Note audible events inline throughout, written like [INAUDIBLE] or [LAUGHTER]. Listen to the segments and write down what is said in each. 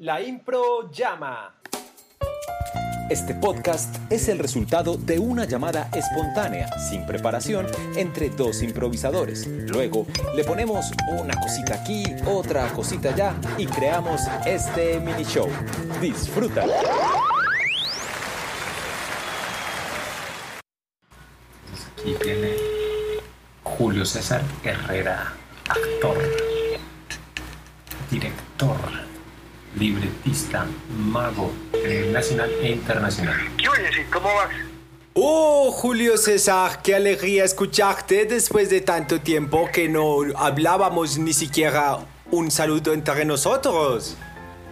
La impro llama. Este podcast es el resultado de una llamada espontánea, sin preparación, entre dos improvisadores. Luego le ponemos una cosita aquí, otra cosita allá y creamos este mini show. Disfrútalo. Aquí viene Julio César Herrera, actor, director, libretista, mago eh, nacional e internacional. ¿Qué oye, sí? ¿Cómo vas? Oh, Julio César, qué alegría escucharte después de tanto tiempo que no hablábamos ni siquiera un saludo entre nosotros.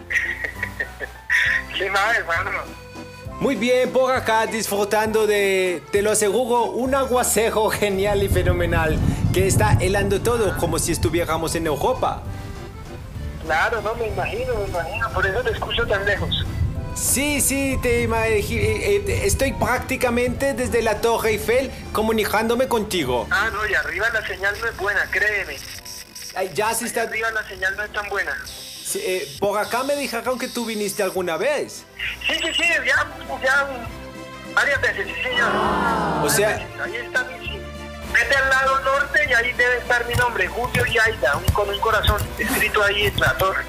[LAUGHS] ¿Qué más, hermano? Muy bien, por acá disfrutando de, te lo aseguro, un aguacero genial y fenomenal que está helando todo como si estuviéramos en Europa. Claro, no, me imagino, me imagino. Por eso te escucho tan lejos. Sí, sí, te imagi- eh, eh, estoy prácticamente desde la Torre Eiffel comunicándome contigo. Ah, no, y arriba la señal no es buena, créeme. Ay, ya se está... Arriba la señal no es tan buena. sí, eh, por acá me dijeron que tú viniste alguna vez. Sí, sí, sí, ya, ya varias veces, sí, señor. O sea, Ahí está mi sí. Vete al lado norte y ahí debe estar mi nombre, Julio Yaida, un, con un corazón escrito ahí en la torre.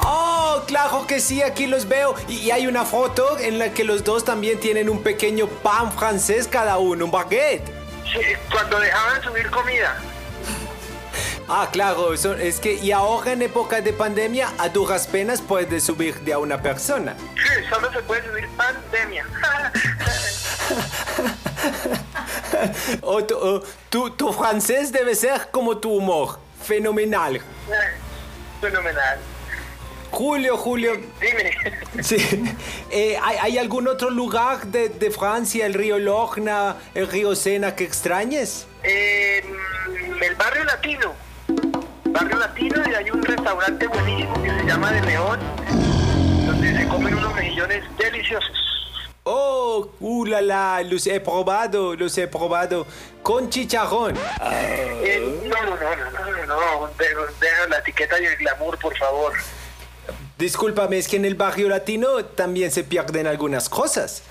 Oh, claro que sí, aquí los veo. Y, y hay una foto en la que los dos también tienen un pequeño pan francés cada uno, un baguette. Sí, cuando dejaban subir comida. Ah, claro, eso- es que y ahora en época de pandemia a duras penas puedes subir de a una persona. Sí, solo se puede subir pandemia. [LAUGHS] O tu, o tu- tu francés debe ser como tu humor, fenomenal. Fenomenal. Julio, Julio, Dime. sí. Eh, ¿hay, hay algún otro lugar de, de Francia, el río Logna, el río Sena, que extrañes? Eh, mm, el barrio latino. Barrio latino y hay un restaurante buenísimo que se llama De León, donde se comen unos mejillones deliciosos. Oh, uh, la, la, los he probado, los he probado con chicharrón. Eh, no, no, no, no, no, no, no, deja, deja la etiqueta y el glamour, por favor. Discúlpame, es que en el barrio latino también se pierden algunas cosas.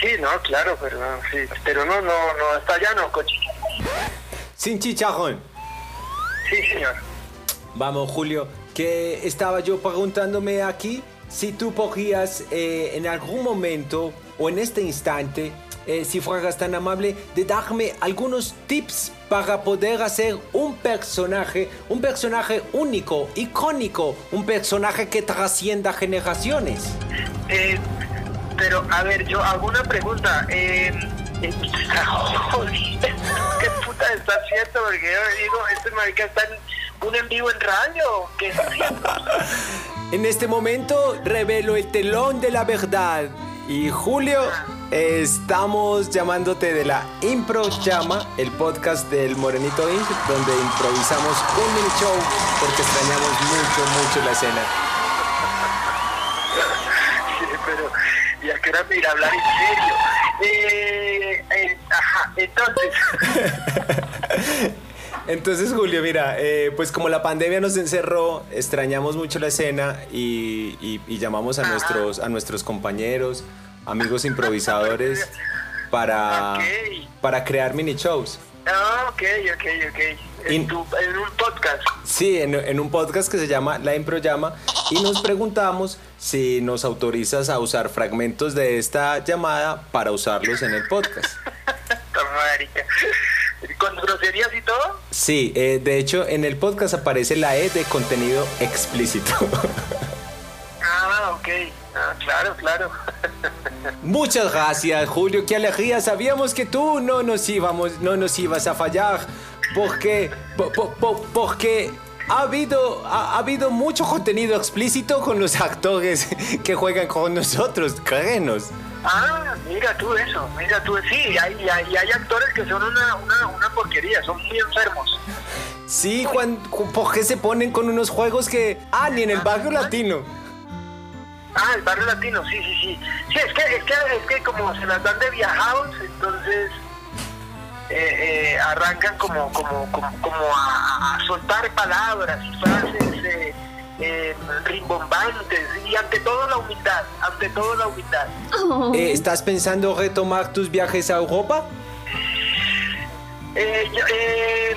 Sí, no, claro, pero, sí, pero no, no, no, hasta allá no, con chicharrón. Sin chicharrón. Sí, señor. Vamos, Julio, que estaba yo preguntándome aquí si tú podrías eh, en algún momento o en este instante, eh, si fueras tan amable, de darme algunos tips para poder hacer un personaje, un personaje único, icónico, un personaje que trascienda generaciones. Eh, pero, a ver, yo hago una pregunta. Eh, eh, [LAUGHS] ¿Qué puta está haciendo? Porque yo digo, este marica está en un en vivo en radio. ¿o ¿Qué está haciendo? [LAUGHS] En este momento revelo el telón de la verdad. Y Julio, estamos llamándote de la Impro Llama, el podcast del Morenito Inc., donde improvisamos un mini show porque extrañamos mucho, mucho la escena. [LAUGHS] Sí, pero, ¿y a qué hora me irá a hablar en serio? Eh, eh, ajá, entonces, [LAUGHS] Entonces, Julio, mira, eh, pues como la pandemia nos encerró, extrañamos mucho la escena y, y- y llamamos a nuestros, a nuestros compañeros, amigos improvisadores, [LAUGHS] para, para crear mini shows. ah, ok, ok, ok. En, In- tu- en un podcast. Sí, en, en un podcast que se llama La Impro Llama y nos preguntamos si nos autorizas a usar fragmentos de esta llamada para usarlos en el podcast. [LAUGHS] ¿Con groserías y todo? Sí, eh, de hecho en el podcast aparece la E de contenido explícito. Ah, ok. Ah, claro, claro. [LAUGHS] Muchas gracias, Julio, qué alegría. Sabíamos que tú no nos íbamos, no nos ibas a fallar, porque, po- po- po- porque ha habido, ha, ha habido mucho contenido explícito con los actores que juegan con nosotros, créenos. Ah, mira tú eso, mira tú, sí, hay, hay, hay actores que son una, una, una porquería, son muy enfermos. Sí, Juan, ju- ¿por qué se ponen con unos juegos que... Ah, ni en el barrio latino. Ah, el barrio latino, sí, sí, sí. Sí, es que, es que, es que como se las dan de viajados, entonces eh, eh, arrancan como, como, como, como a, a soltar palabras y frases eh, eh, rimbombantes y ante todo la humildad, ante todo la humildad. Oh. Eh, ¿Estás pensando retomar tus viajes a Europa? Eh, eh,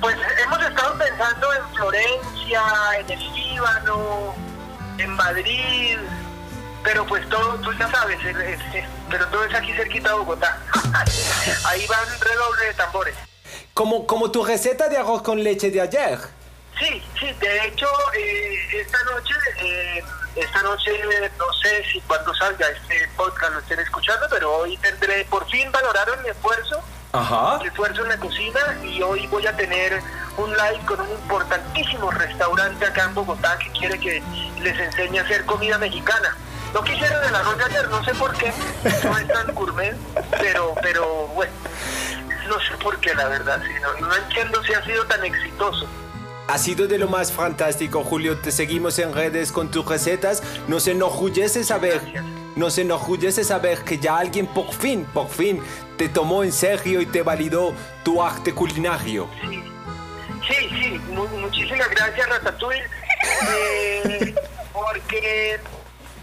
pues hemos estado pensando en Florencia, en el Líbano, en Madrid, pero pues todo, tú ya sabes, pero todo es aquí cerquita de Bogotá. [LAUGHS] Ahí van redoble de tambores. Como, como tu receta de arroz con leche de ayer. Sí, sí, de hecho, eh, esta noche, eh, esta noche, no sé si cuando salga este podcast lo estén escuchando, pero hoy tendré, por fin valoraron mi esfuerzo, Ajá. mi esfuerzo en la cocina y hoy voy a tener un live con un importantísimo restaurante acá en Bogotá que quiere que les enseñe a hacer comida mexicana. No quisieron el arroz de ayer, no sé por qué, no es tan gourmet, pero, pero bueno, no sé por qué la verdad, sí, no, no entiendo si ha sido tan exitoso. Ha sido de lo más fantástico, Julio. Te seguimos en redes con tus recetas. Nos enorgullece saber, nos enorgullece saber que ya alguien por fin, por fin, te tomó en serio y te validó tu arte culinario. Sí, sí, sí, mu- muchísimas gracias Ratatouille, eh, porque,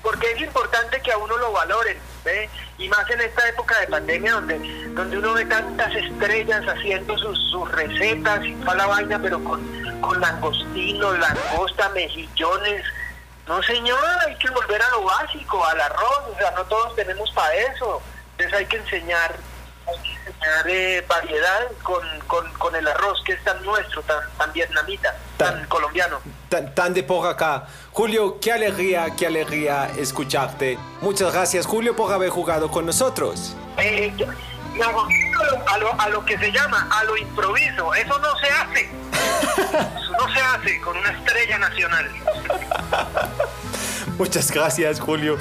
porque es importante que a uno lo valoren, ¿ve? y más en esta época de pandemia donde, donde uno ve tantas estrellas haciendo sus, sus recetas y toda la vaina, pero con, con langostino, langosta, mejillones. No señor, hay que volver a lo básico, al arroz, o sea, no todos tenemos para eso, entonces hay que enseñar hay que enseñar eh, variedad con, con, con el arroz que es tan nuestro, tan, tan vietnamita, tan, Tan- colombiano. Tan, tan de por acá. Julio, qué alegría, qué alegría escucharte. Muchas gracias, Julio, por haber jugado con nosotros. Eh, yo- a lo, a lo que se llama, a lo improviso, eso no se hace. Eso no se hace con una estrella nacional. [LAUGHS] Muchas gracias, Julio.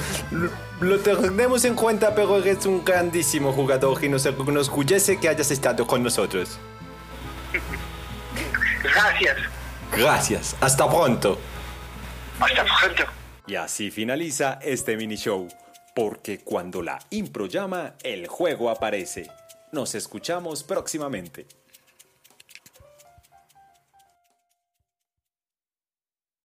Lo- tenemos en cuenta, pero eres un grandísimo jugador y nos enorgullece que hayas estado con nosotros. Gracias. Gracias. Hasta pronto. Hasta pronto. Y así finaliza este mini show, porque cuando la impro llama, el juego aparece. Nos escuchamos próximamente.